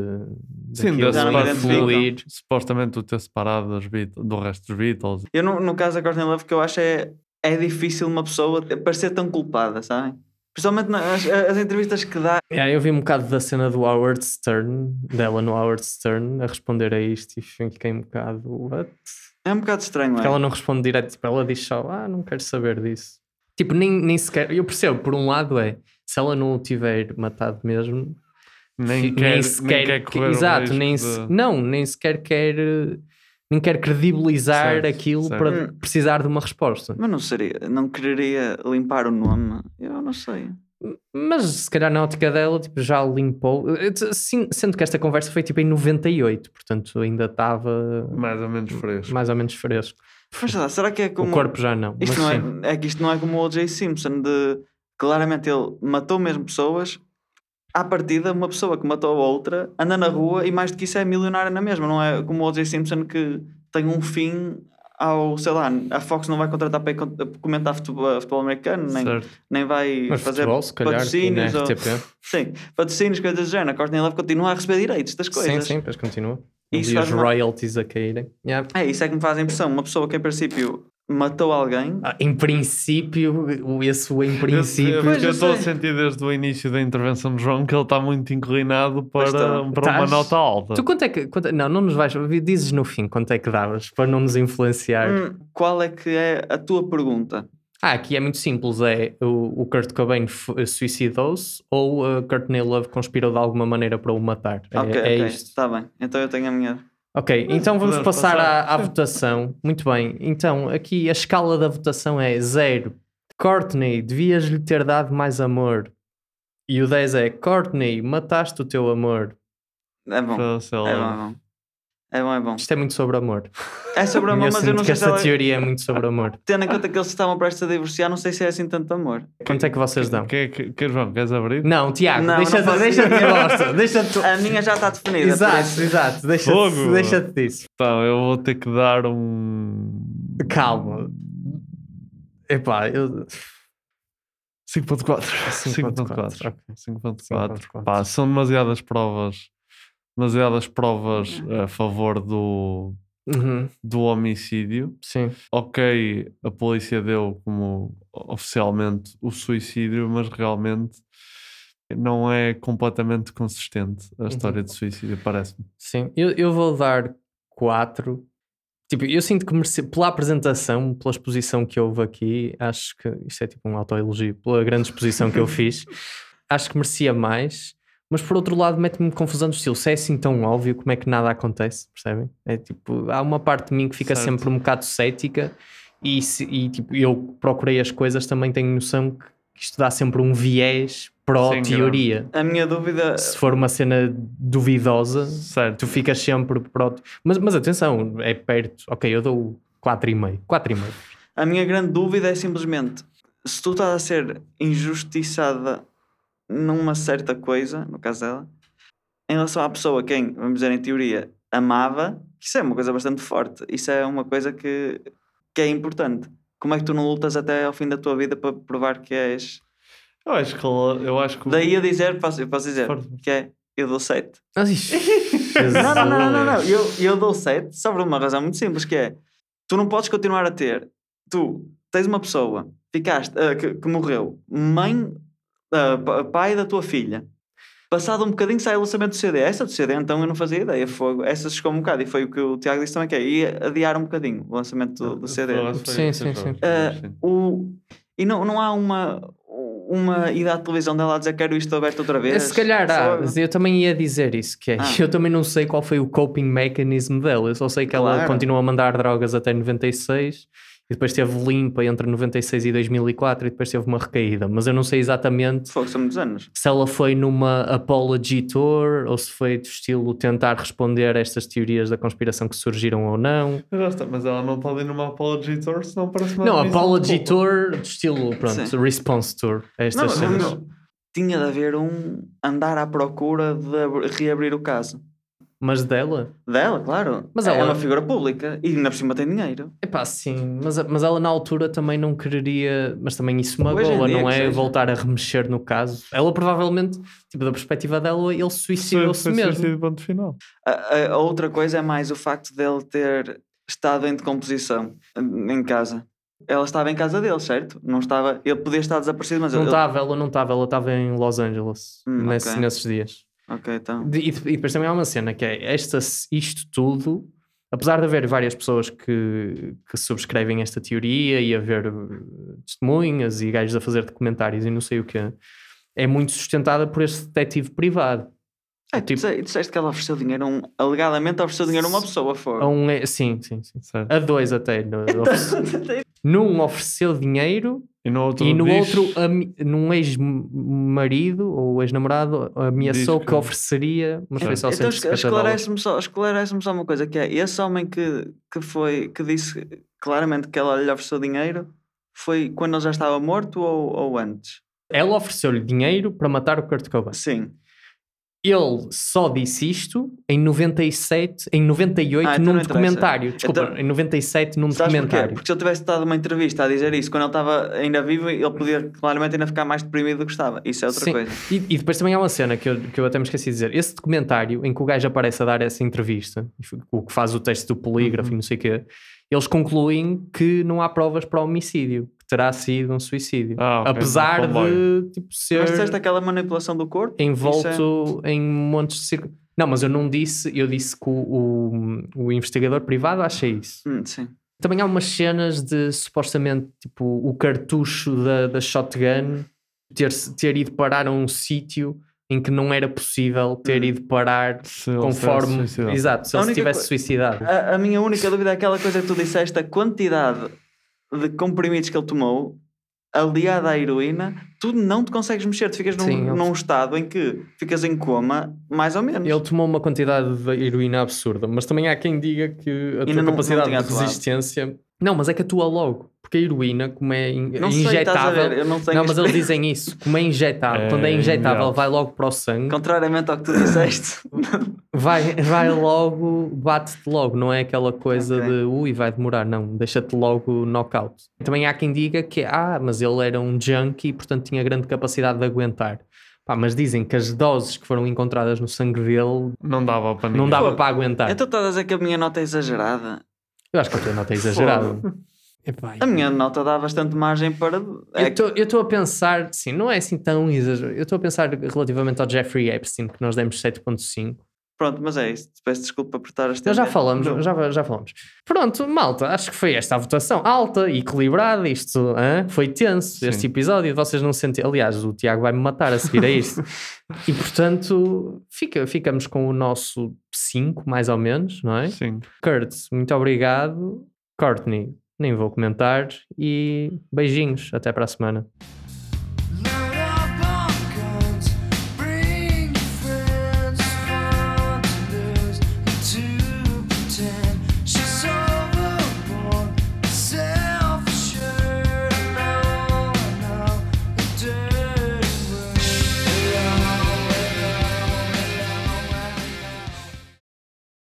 Sim, não para identificam. fluir. Supostamente o ter separado dos Beat- do resto dos Beatles. Eu, no, no caso da Courtney Love, que eu acho é, é difícil uma pessoa parecer tão culpada, sabem? Principalmente nas as entrevistas que dá. Yeah, eu vi um bocado da cena do Howard Stern, dela no Howard Stern, a responder a isto e fiquei um bocado. What? É um bocado estranho, não Porque é? ela não responde direto, tipo, ela diz só, ah, não quero saber disso. Tipo, nem, nem sequer. Eu percebo, por um lado é, Se ela não o tiver matado mesmo, Nem quer- nem sequer quer correr o exato, nem de- se- não, nem sequer quer eh, nem quer credibilizar Certo, aquilo certo. para Hum. precisar de uma resposta. Mas não seria, não quereria limpar o nome. Eu não sei. Mas se calhar na ótica dela tipo, já limpou. Sim, Sendo que esta conversa foi tipo em 98, portanto ainda estava Mais ou menos fresco. mais ou menos fresco. Mas será que é como. O corpo já não. Isto mas não sim. é, é que isto não é como o O.J. Simpson, de claramente ele matou mesmo pessoas. À partida, uma pessoa que matou a outra anda na rua e mais do que isso é milionária na mesma. Não é como o O.J. Simpson que tem um fim ao, sei lá, a Fox não vai contratar para comentar futebol, futebol americano, nem, Certo. nem vai Mas fazer futebol, calhar, patrocínios. ou-. Sim, patrocínios, coisas do género. A Courtney Love continua a receber direitos das coisas. Sim, sim, depois continua. Isso e os uma- royalties a caírem. Yeah. É, isso é que me faz a impressão. Uma pessoa que em princípio matou alguém. Ah, em princípio, esse em princípio. eu, eu eu estou a sentir desde o início da intervenção de João que ele está muito inclinado para, está. para uma Estás- nota alta. Tu quanto é que. quanto- não, não nos vais. Dizes no fim quanto é que davas para não nos influenciar. Hum, qual é que é a tua pergunta? Ah, aqui é muito simples: é o, o Kurt Cobain f- suicidou-se ou a Courtney Love conspirou de alguma maneira para o matar. É, ok, é ok, isto. está bem. Então eu tenho a minha. Ok, então vamos passar, passar. à, à votação. Muito bem. Então, aqui a escala da votação é 0. Courtney, devias-lhe ter dado mais amor. E o 10 é Courtney, mataste o teu amor. É bom. É bom, é bom. É bom, é bom. Isto é muito sobre amor. É sobre amor, eu mas sinto eu não que sei se esta ela... teoria é muito sobre amor. Tendo em conta que eles estavam prestes a divorciar, não sei se é assim tanto amor. Quanto é que vocês dão? Que, que, que, João, queres abrir? Não, Tiago, Não, deixa, não deixa deixa de A minha já está definida. Exato, exato, deixa Fogo. deixa disso. Então, eu vou ter que dar um. Calma. Epá, eu. 5.4. 5.4, 5.4. ok. 5.4. 5.4. Pá, são demasiadas provas. Demasiadas provas a favor do, Uhum, do homicídio. sim. Ok, a polícia deu como oficialmente o suicídio, mas realmente não é completamente consistente a história de suicídio, parece-me. Sim, eu, eu vou dar 4. Tipo, eu sinto que merece, pela apresentação, pela exposição que houve aqui, acho que isto é tipo um autoelogio, pela grande exposição que eu fiz, acho que merecia mais. Mas por outro lado, mete-me confusão do estilo. Se é assim tão óbvio, como é que nada acontece? Percebem? É tipo, há uma parte de mim que fica Certo. sempre um bocado cética e, se- e, tipo, eu procurei as coisas, também tenho noção que isto dá sempre um viés pró-teoria. A minha dúvida. Se for uma cena duvidosa, Certo. tu ficas sempre pró mas, mas atenção, é perto. Ok, eu dou 4,5. 4,5. A minha grande dúvida é simplesmente se tu estás a ser injustiçada numa certa coisa, no caso dela, em relação à pessoa quem, vamos dizer em teoria, amava, isso é uma coisa bastante forte. Isso é uma coisa que, que é importante. Como é que tu não lutas até ao fim da tua vida para provar que és. Eu acho que, eu acho que Daí a dizer, posso, eu posso dizer, Força. que é eu dou 7. Jesus. Não, não, não, não, não, não. Eu, eu dou 7 sobre uma razão muito simples, que é tu não podes continuar a ter. Tu tens uma pessoa ficaste, ah, que, que morreu, mãe, ah, pa- pai da tua filha. Passado um bocadinho sai o lançamento do CD. Essa do CD, então eu não fazia ideia. Fogo. Essa chegou um bocado e foi o que o Tiago disse também, que é ia adiar um bocadinho o lançamento do, do CD. Foi- foi- Sim, sim, sim. Ah, sim. o, e não, não há uma, uma ida à televisão dela a dizer quero isto aberto outra vez. Se calhar há, mas eu também ia dizer isso, que é, Ah. eu também não sei qual foi o coping mechanism dela, eu só sei que ela Claro. continua a mandar drogas até 96 e depois teve limpa entre 96 e 2004 e depois teve uma recaída, mas eu não sei exatamente Fogo, são muitos anos. se ela foi numa apology tour ou se foi do estilo tentar responder a estas teorias da conspiração que surgiram ou não. Mas já está, Mas ela não pode ir numa apology tour, senão parece uma Não, apology tour do estilo, pronto, Sim. response tour. a Estas Não, cenas. não, tinha de haver um andar à procura de ab- reabrir o caso. Mas dela? Dela, claro. Mas é ela- uma figura pública e ainda por cima tem dinheiro. Epá, sim, mas, mas ela na altura também não quereria, mas também isso magoa, dia não é voltar a remexer no caso. Ela provavelmente, tipo, da perspectiva dela, ele suicidou-se mesmo. suicídio, ponto final. A, a- a outra coisa é mais o facto dele ter estado em decomposição em casa. Ela estava em casa dele, certo? Não estava. Ele podia estar desaparecido, mas Não ele. estava, ela não estava, ela estava em Los Angeles Hum, nesse- ok. nesses dias. Ok, então. De- E, e depois também há uma cena que é esta, isto tudo, apesar de haver várias pessoas que, que subscrevem esta teoria e haver uh, testemunhas e gajos a fazer documentários e não sei o quê, é muito sustentada por este detetive privado. É, tu disse- disseste que ela ofereceu dinheiro a um. Alegadamente ofereceu dinheiro a uma pessoa, foi. A um, sim, sim, sim. A dois até. no- oferece- num ofereceu dinheiro E no outro e no diz- outro, num ex-marido ou ex-namorado, ameaçou que... que- ofereceria, mas foi só Então 150 dólares. esclarece-me só, esclarece só uma coisa, que é esse homem que, que foi, que disse claramente que ela lhe ofereceu dinheiro, foi quando ele já estava morto ou, ou antes? Ela ofereceu-lhe dinheiro para matar o Kurt Cobain. Sim. Ele só disse isto em 97, em 98, Ah, então num documentário. Desculpa, Então- em 97, num Sabes porquê? documentário. Porque se ele tivesse dado uma entrevista a dizer isso quando ele estava ainda vivo, ele podia claramente ainda ficar mais deprimido do que estava. Isso é outra Sim. coisa. E, e depois também há uma cena que eu, que eu até me esqueci de dizer. Esse documentário em que o gajo aparece a dar essa entrevista, o que faz o teste do polígrafo Uhum. e não sei o quê, eles concluem que não há provas para homicídio, terá sido um suicídio. Ah, ok, Apesar de tipo, ser Mas disseste aquela manipulação do corpo? envolto é- em montes de circo. Não, mas eu não disse, eu disse que o, o, o investigador privado acha isso. Hum, sim. Também há umas cenas de supostamente tipo o cartucho da, da shotgun ter, ter ido parar a um sítio em que não era possível ter ido parar tivesse conforme. Exato, se ele se tivesse suicidado. A, a minha única dúvida é aquela coisa que tu disseste, a quantidade de comprimidos que ele tomou, aliada à heroína, tu não te consegues mexer, tu ficas num, Sim, ele- num estado em que ficas em coma, mais ou menos. Ele tomou uma quantidade de heroína absurda, mas também há quem diga que a Ainda tua não- não capacidade tinha de atuado. resistência. Não, mas é que atua logo. Porque a heroína, como é in- Não sei, injetável. ver, não tenho mas eles dizem isso. Como é injetável, quando é É injetável, vai logo para o sangue. Contrariamente ao que tu disseste. Vai, vai logo, bate-te logo, não é aquela coisa Ok. de ui, vai demorar, não, deixa-te logo knockout. Também há quem diga que ah, mas ele era um junkie, portanto tinha grande capacidade de aguentar. Pá, mas dizem que as doses que foram encontradas no sangue dele Não dava para não dava para aguentar. então estás a dizer que a minha nota é exagerada. Eu acho que a tua nota é exagerada. Epá, A minha nota dá bastante margem para. Eu estou a pensar, sim, não é assim tão exagerado. Eu estou a pensar relativamente ao Jeffrey Epstein, que nós demos 7.5. Pronto, mas é isso. Peço desculpa por estar a Eu estender. já falamos, Não. já, já falamos. Pronto, malta, acho que foi esta a votação alta e equilibrada. Isto hã? foi tenso, Sim. este episódio. Vocês não sentem. Aliás, o Tiago vai me matar a seguir a isto. e portanto, fica, ficamos com o nosso 5, mais ou menos, não é? Sim. Kurt, muito obrigado. Courtney, nem vou comentar. E beijinhos, até para a semana.